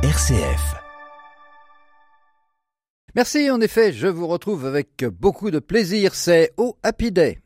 RCF. Merci, en effet, je vous retrouve avec beaucoup de plaisir. C'est au Happy Day.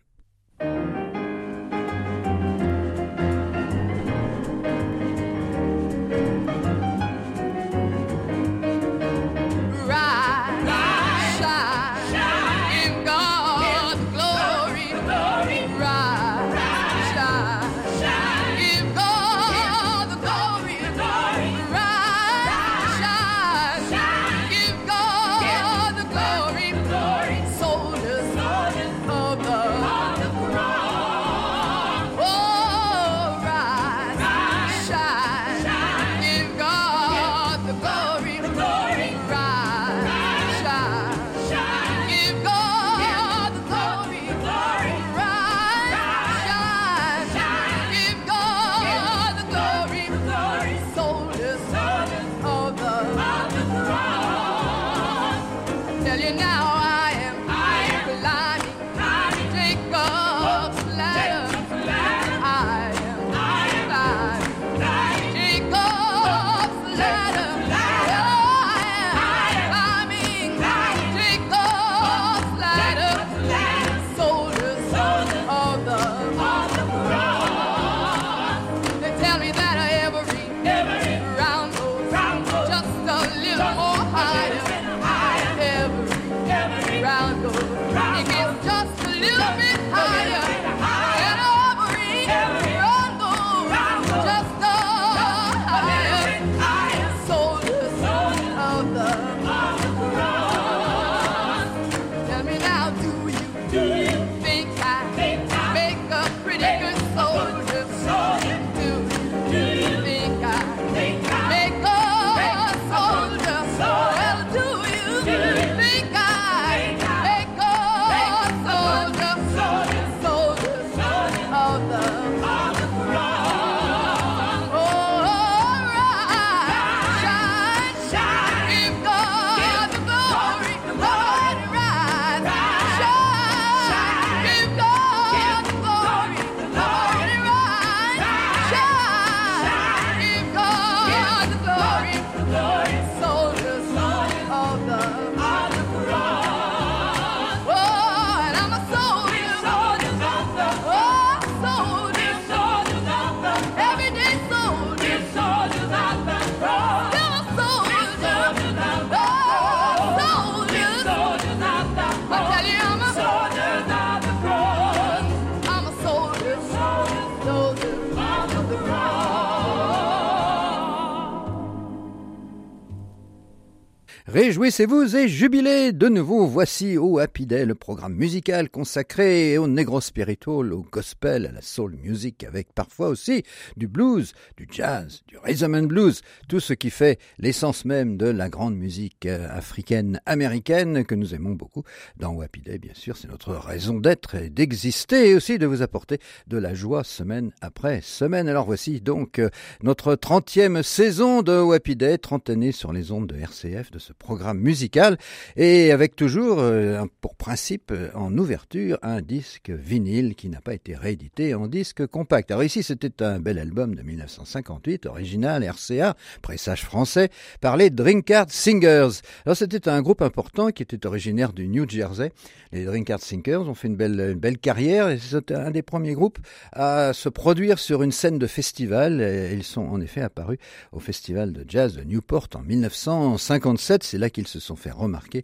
Réjouissez-vous et jubilez de nouveau. Voici au Happy Day, le programme musical consacré au negro spiritual, au gospel, à la soul music, avec parfois aussi du blues, du jazz, du rhythm and blues, tout ce qui fait l'essence même de la grande musique euh, africaine américaine que nous aimons beaucoup. Dans Happy Day, bien sûr, c'est notre raison d'être et d'exister et aussi de vous apporter de la joie semaine après semaine. Alors voici donc euh, notre 30e saison de Happy Day, 30 années sur les ondes de RCF, de ce programme musical, et avec toujours euh, pour principe euh, en ouverture un disque vinyle qui n'a pas été réédité en disque compact. Alors ici c'était un bel album de 1958, original RCA, pressage français, par les Drinkard Singers. Alors c'était un groupe important qui était originaire du New Jersey. Les Drinkard Singers ont fait une belle, belle carrière et c'était un des premiers groupes à se produire sur une scène de festival. Ils sont en effet apparus au festival de jazz de Newport en 1957. C'est là qu'ils se sont fait remarquer.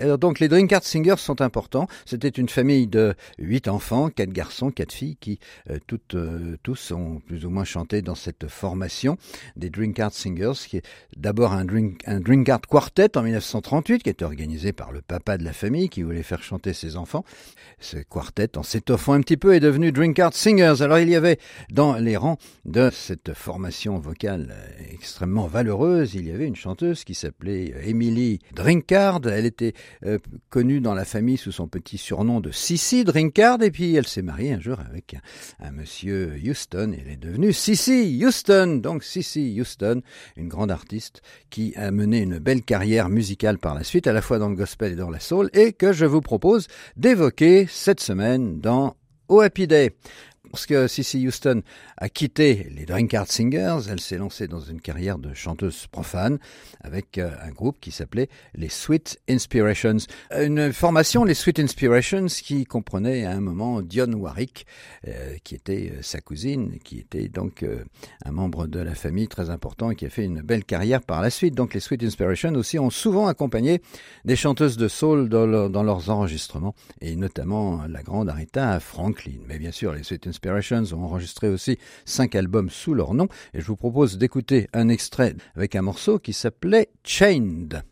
Alors donc les Drinkard Singers sont importants. C'était une famille de huit enfants, quatre garçons, quatre filles, qui euh, toutes, euh, tous ont plus ou moins chanté dans cette formation des Drinkard Singers, qui est d'abord un, drink, Drinkard Quartet en 1938, qui était organisé par le papa de la famille, qui voulait faire chanter ses enfants. Ce quartet, en s'étoffant un petit peu, est devenu Drinkard Singers. Alors il y avait dans les rangs de cette formation vocale euh, extrêmement valeureuse, il y avait une chanteuse qui s'appelait euh, Drinkard. Elle était euh, connue dans la famille sous son petit surnom de Sissy Drinkard, et puis elle s'est mariée un jour avec un, un monsieur Houston, et elle est devenue Sissy Houston. Donc Sissy Houston, une grande artiste qui a mené une belle carrière musicale par la suite, à la fois dans le gospel et dans la soul, et que je vous propose d'évoquer cette semaine dans au Happy Day. Lorsque Cissy Houston a quitté les Drinkard Singers, elle s'est lancée dans une carrière de chanteuse profane avec euh, un groupe qui s'appelait les Sweet Inspirations. Une formation, les Sweet Inspirations, qui comprenait à un moment Dionne Warwick, euh, qui était euh, sa cousine, qui était donc un membre de la famille très important et qui a fait une belle carrière par la suite. Donc les Sweet Inspirations aussi ont souvent accompagné des chanteuses de soul dans, leur- dans leurs enregistrements, et notamment la grande Aretha Franklin. Mais bien sûr, les Sweet Inspirations ont enregistré aussi cinq albums sous leur nom, et je vous propose d'écouter un extrait avec un morceau qui s'appelait Chained.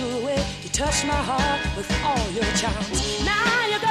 With. Now you go,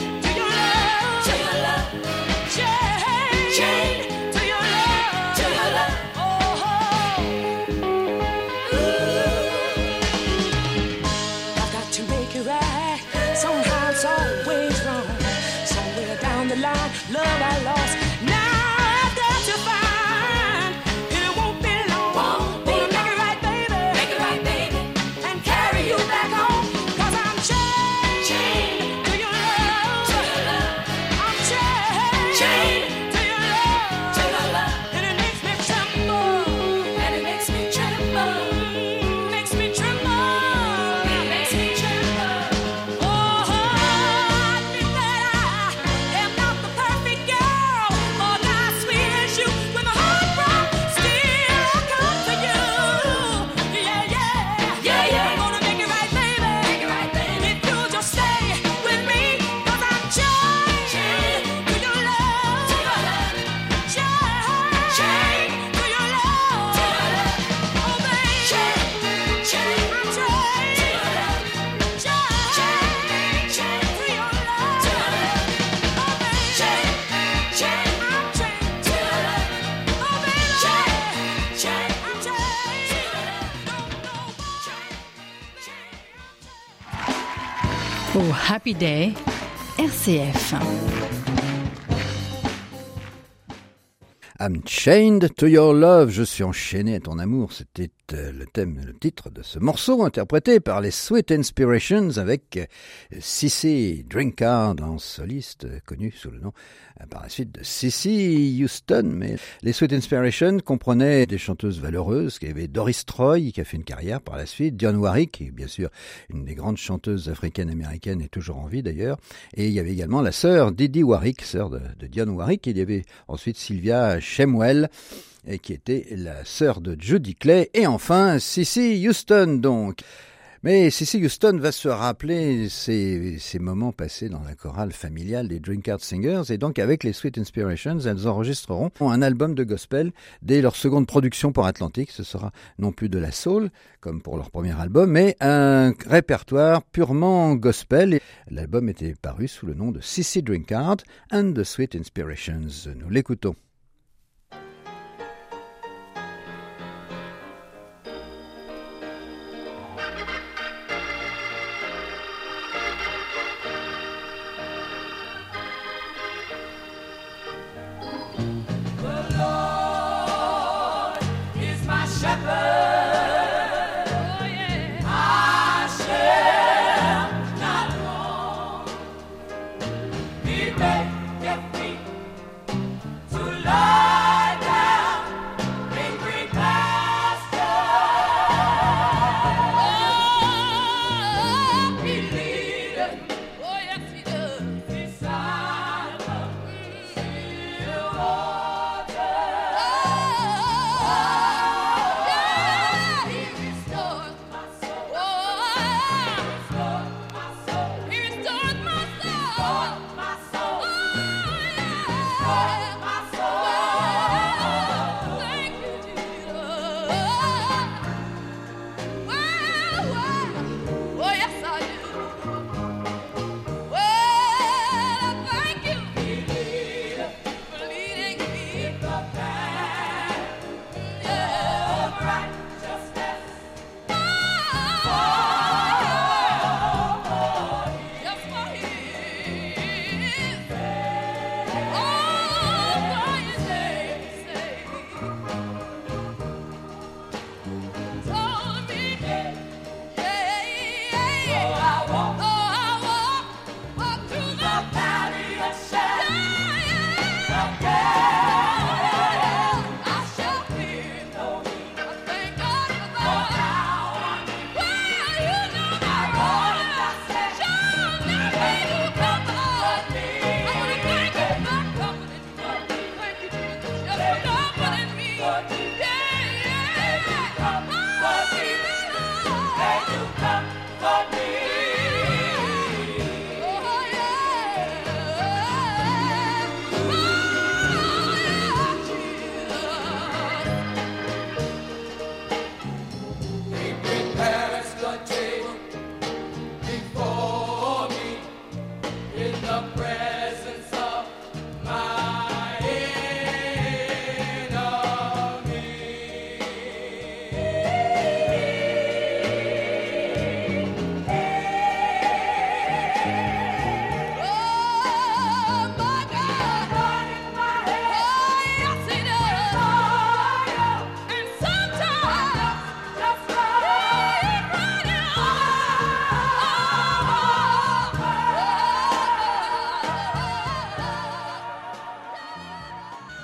RCF. I'm chained to your love. Je suis enchaîné à ton amour. C'était euh, le thème, le titre de ce morceau interprété par les Sweet Inspirations avec euh, Cissy Drinkard en soliste euh, connu sous le nom par la suite de Cissy Houston. Mais les Sweet Inspirations comprenaient des chanteuses valeureuses. Y avait Doris Troy qui a fait une carrière par la suite, Dionne Warwick qui est bien sûr une des grandes chanteuses africaines-américaines et toujours en vie d'ailleurs. Et il y avait également la sœur Didi Warwick, sœur de, de Dionne Warwick. Et il y avait ensuite Sylvia Shemwell, qui était la sœur de Judy Clay. Et enfin, Cissy Houston, donc. Mais Cissy Houston va se rappeler ces, moments passés dans la chorale familiale des Drinkard Singers. Et donc, avec les Sweet Inspirations, elles enregistreront un album de gospel dès leur seconde production pour Atlantique. Ce sera non plus de la soul, comme pour leur premier album, mais un répertoire purement gospel. L'album était paru sous le nom de Cissy Drinkard and the Sweet Inspirations. Nous l'écoutons. Shepherd.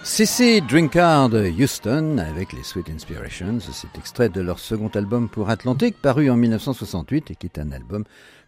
CC Drinkard Houston avec les Sweet Inspirations, c'est extrait de leur second album pour Atlantic paru en 1968 et qui est un album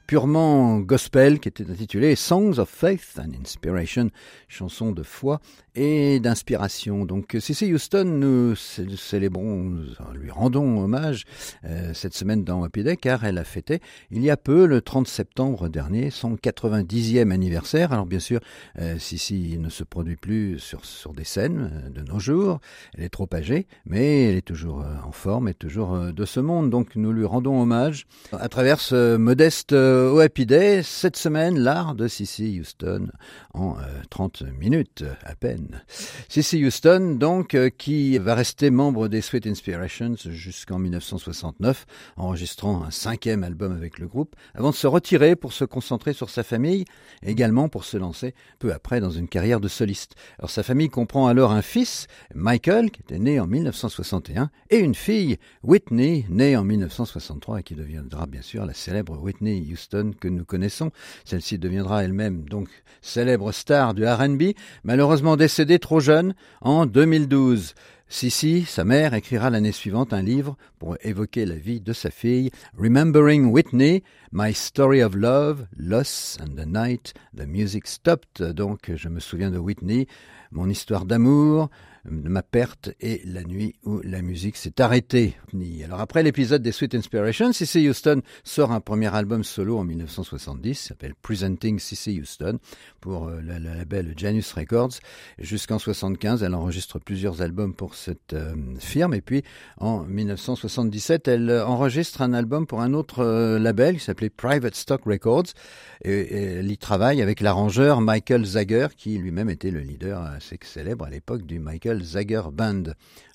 purement gospel qui était intitulé Songs of Faith and Inspiration, chanson de foi et d'inspiration. Donc C.C. Houston, nous célébrons, nous lui rendons hommage euh, cette semaine dans Happy car elle a fêté il y a peu, le 30 septembre dernier, son 90e anniversaire. Alors bien sûr, euh, ne se produit plus sur, des scènes euh, de nos jours, elle est trop âgée, mais elle est toujours euh, en forme et toujours de ce monde. Donc nous lui rendons hommage à travers ce modeste au Happy Day, cette semaine, l'art de Cissy Houston en 30 minutes à peine. Cissy Houston, donc, qui va rester membre des Sweet Inspirations jusqu'en 1969, enregistrant un cinquième album avec le groupe, avant de se retirer pour se concentrer sur sa famille, également pour se lancer peu après dans une carrière de soliste. Alors sa famille comprend alors un fils, Michael, qui était né en 1961, et une fille, Whitney, née en 1963 et qui deviendra bien sûr la célèbre Whitney Houston que nous connaissons. Celle-ci deviendra elle-même donc célèbre star du R&B, malheureusement décédée trop jeune en 2012. Sissy, sa mère, écrira l'année suivante un livre pour évoquer la vie de sa fille, Remembering Whitney, My Story of Love, Loss and the Night, The Music Stopped. Donc, je me souviens de Whitney, mon histoire d'amour, ma perte et la nuit où la musique s'est arrêtée. Alors après l'épisode des Sweet Inspirations, C.C. Houston sort un premier album solo en 1970, s'appelle Presenting C.C. Houston pour euh, le, label Janus Records. Jusqu'en 75, elle enregistre plusieurs albums pour cette euh, firme et puis en 1977, elle enregistre un album pour un autre euh, label qui s'appelait Private Stock Records elle y travaille avec l'arrangeur Michael Zager qui lui-même était le leader assez célèbre à l'époque du Michael Zager Band.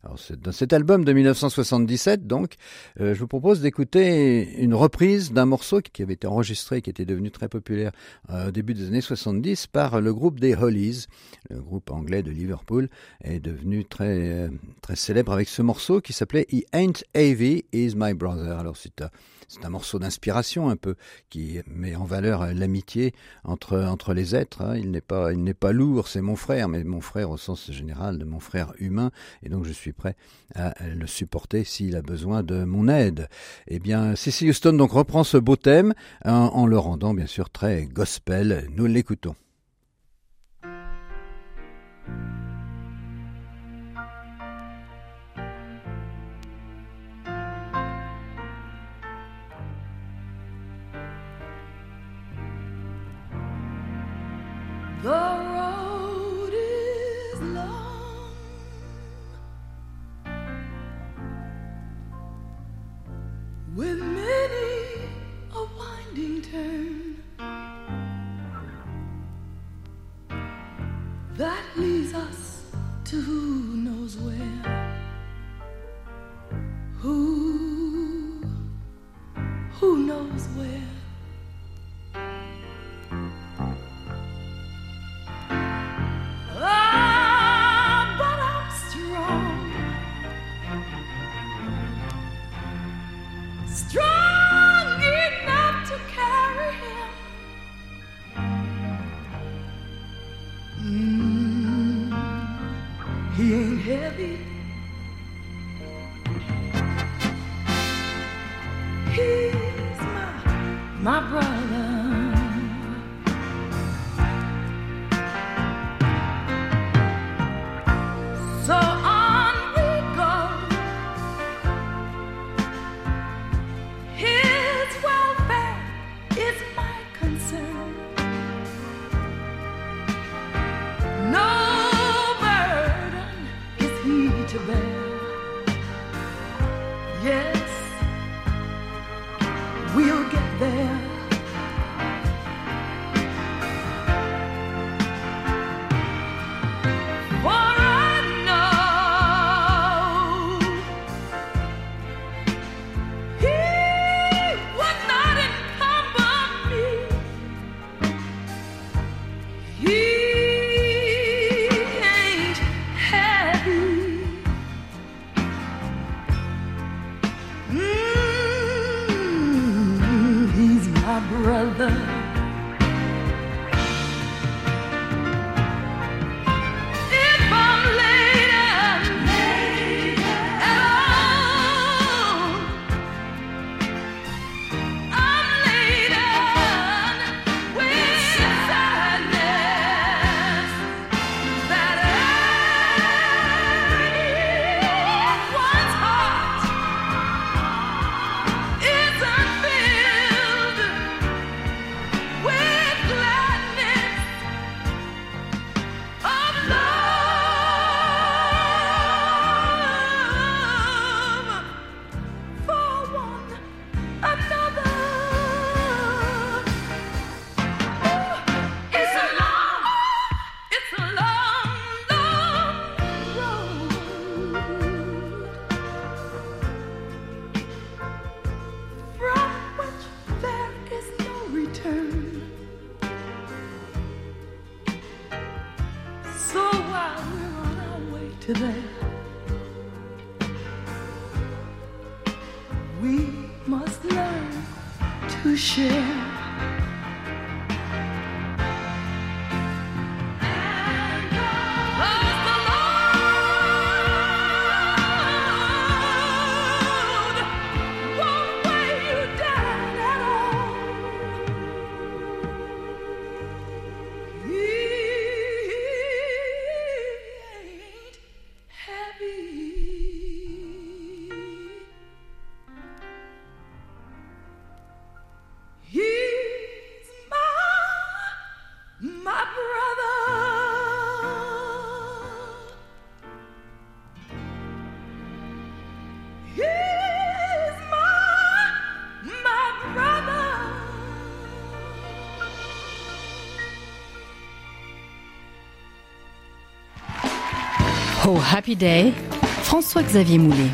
Alors, dans cet album de 1977, donc, euh, je vous propose d'écouter une reprise d'un morceau qui avait été enregistré, qui était devenu très populaire euh, au début des années 70 par le groupe des Hollies, le groupe anglais de Liverpool, est devenu très euh, très célèbre avec ce morceau qui s'appelait He Ain't Heavy, Is My Brother. Alors c'est c'est un morceau d'inspiration un peu qui met en valeur l'amitié entre entre les êtres. Hein. Il n'est pas il n'est pas lourd, c'est mon frère, mais mon frère au sens général de mon frère humain, et donc je suis prêt à le supporter s'il a besoin de mon aide. Eh bien, Cecil Houston donc reprend ce beau thème en le rendant bien sûr très gospel. Nous l'écoutons. Ain't Oh Happy Day, François-Xavier Moulet.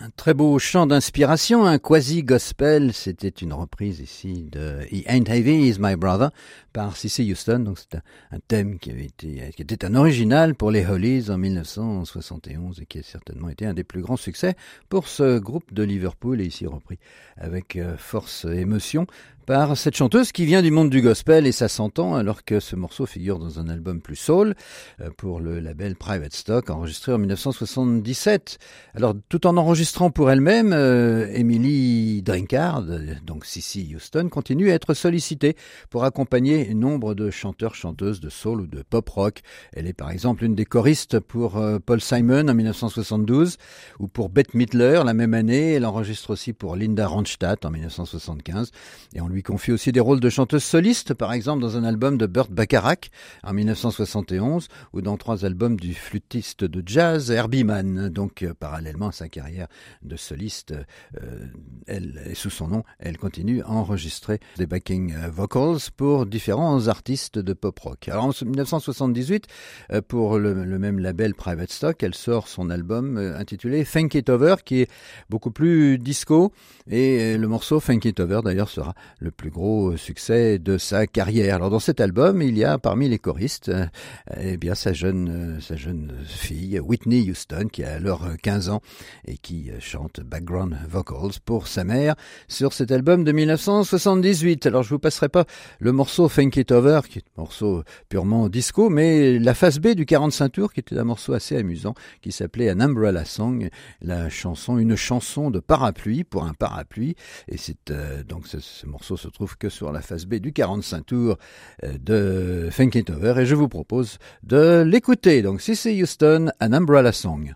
Un très beau chant d'inspiration, un quasi-gospel. C'était une reprise ici de He Ain't Heavy Is My Brother par C.C. Houston. Donc c'est un, un thème qui avait été, qui était un original pour les Hollies en 1971 et qui a certainement été un des plus grands succès pour ce groupe de Liverpool et ici repris avec euh, force et émotion par cette chanteuse qui vient du monde du gospel et ça s'entend alors que ce morceau figure dans un album plus soul euh, pour le label Private Stock enregistré en 1977. Alors tout en enregistrant pour elle-même, euh, Emily Drinkard, donc Cissy Houston, continue à être sollicitée pour accompagner nombre de chanteurs, chanteuses de soul ou de pop rock. Elle est par exemple une des choristes pour euh, Paul Simon en 1972 ou pour Bette Midler la même année. Elle enregistre aussi pour Linda Ronstadt en 1975 et on lui confie aussi des rôles de chanteuse soliste, par exemple dans un album de Burt Bacharach en 1971 ou dans trois albums du flûtiste de jazz Herbie Mann. Donc euh, parallèlement à sa carrière de soliste, euh, elle, et sous son nom, elle continue à enregistrer des backing euh, vocals pour différents artistes de pop rock. Alors en 1978, euh, pour le, même label Private Stock, elle sort son album intitulé Think It Over, qui est beaucoup plus disco, et le morceau Think It Over d'ailleurs sera le plus gros euh, succès de sa carrière. Alors dans cet album, il y a parmi les choristes, euh, eh bien sa jeune, euh, sa jeune fille Whitney Houston, qui a alors euh, 15 ans et qui chante background vocals pour sa mère sur cet album de 1978. Alors je vous passerai pas le morceau Think It Over, qui est un morceau purement disco, mais la face B du 45 tours, qui était un morceau assez amusant, qui s'appelait An Umbrella Song, la chanson, une chanson de parapluie pour un parapluie, et c'est donc ce morceau se trouve que sur la face B du 45 tours euh, de Think It Over, et je vous propose de l'écouter. Donc c'est Houston, An Umbrella Song.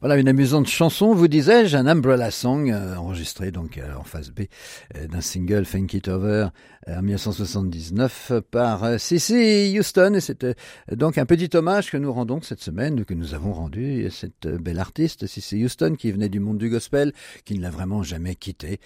Voilà une amusante chanson, vous disais-je, un umbrella song euh, enregistré donc euh, en phase B euh, d'un single Think It Over en 1979 par Cissy Houston. Et c'était donc un petit hommage que nous rendons cette semaine, que nous avons rendu à cette belle artiste Cissy Houston qui venait du monde du gospel, qui ne l'a vraiment jamais quitté,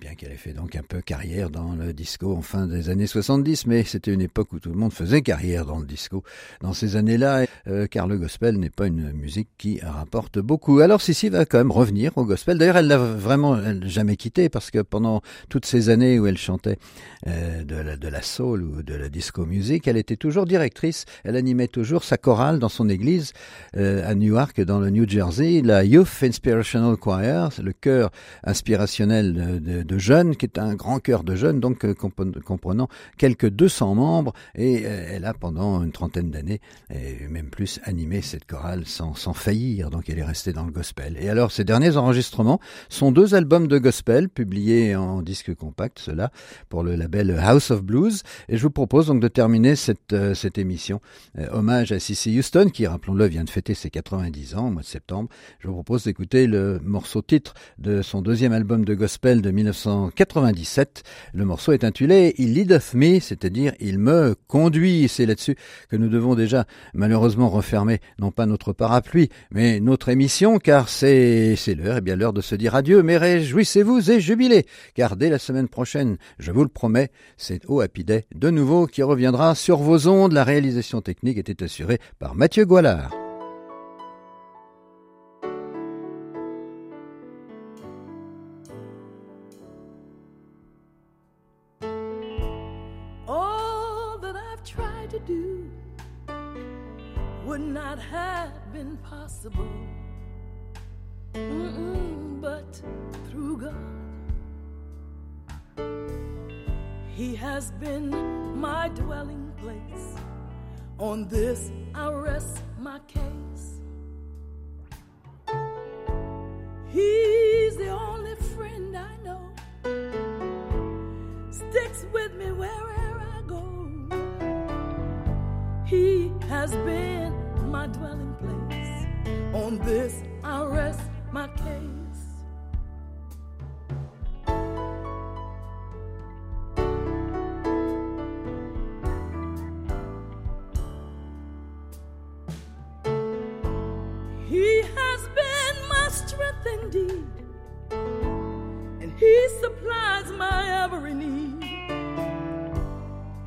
bien qu'elle ait fait donc un peu carrière dans le disco en fin des années 70. Mais c'était une époque où tout le monde faisait carrière dans le disco dans ces années-là, car le gospel n'est pas une musique qui rapporte beaucoup. Alors Sissi va quand même revenir au gospel. D'ailleurs, elle l'a vraiment jamais quitté parce que pendant toutes ces années où elle chantait euh, de, la, soul ou de la disco music, elle était toujours directrice. Elle animait toujours sa chorale dans son église euh, à Newark, dans le New Jersey, la Youth Inspirational Choir, le chœur inspirationnel de, jeunes, qui est un grand chœur de jeunes, donc euh, comprenant quelques 200 membres. Et elle a pendant une trentaine d'années, et même plus, animé cette chorale sans, sans faillir. Donc elle est restée dans le gospel. Et alors, ces derniers enregistrements sont deux albums de gospel publiés en disque compact, cela pour le label House of Blues. Et je vous propose donc de terminer cette, euh, cette émission euh, hommage à Cissy Houston, qui, rappelons-le, vient de fêter ses 90 ans au mois de septembre. Je vous propose d'écouter le morceau titre de son deuxième album de gospel de 1997. Le morceau est intitulé Il leadeth me, c'est-à-dire il me conduit. C'est là-dessus que nous devons déjà malheureusement refermer non pas notre parapluie, mais notre émission, car c'est l'heure, et bien l'heure de se dire adieu. Mais réjouissez-vous et jubilez, car dès la semaine prochaine, je vous le promets, c'est Oh Happy de nouveau qui reviendra sur vos ondes. La réalisation technique était assurée par Mathieu Goualard. Been my dwelling place. On this I rest my case. He's the only friend I know sticks with me wherever I go. He has been my dwelling place. On this I rest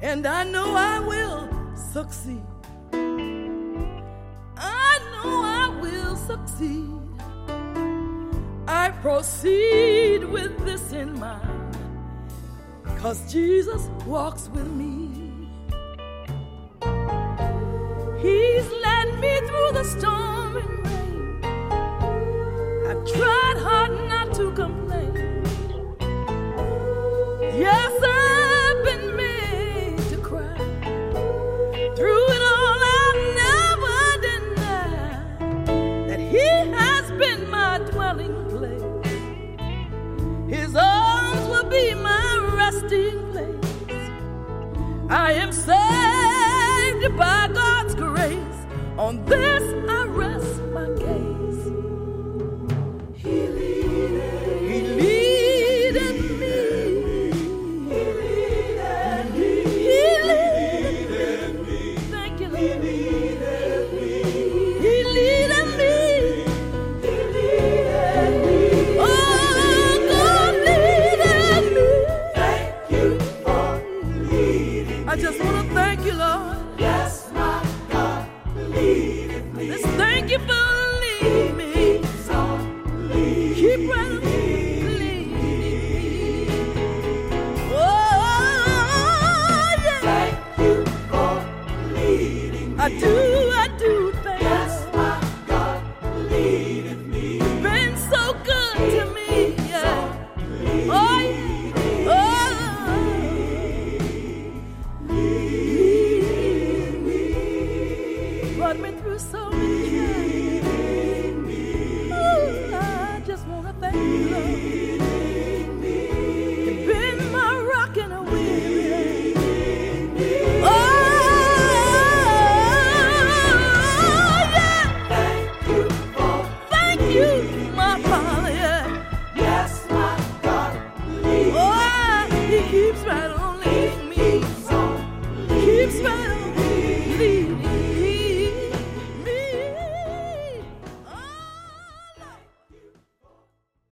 And I know I will succeed. I know I will succeed. I proceed with this in mind, cause Jesus walks with me. He's led me through the storm and rain. I've tried hard resting place. I am saved by God's grace. On this I rest my case. I do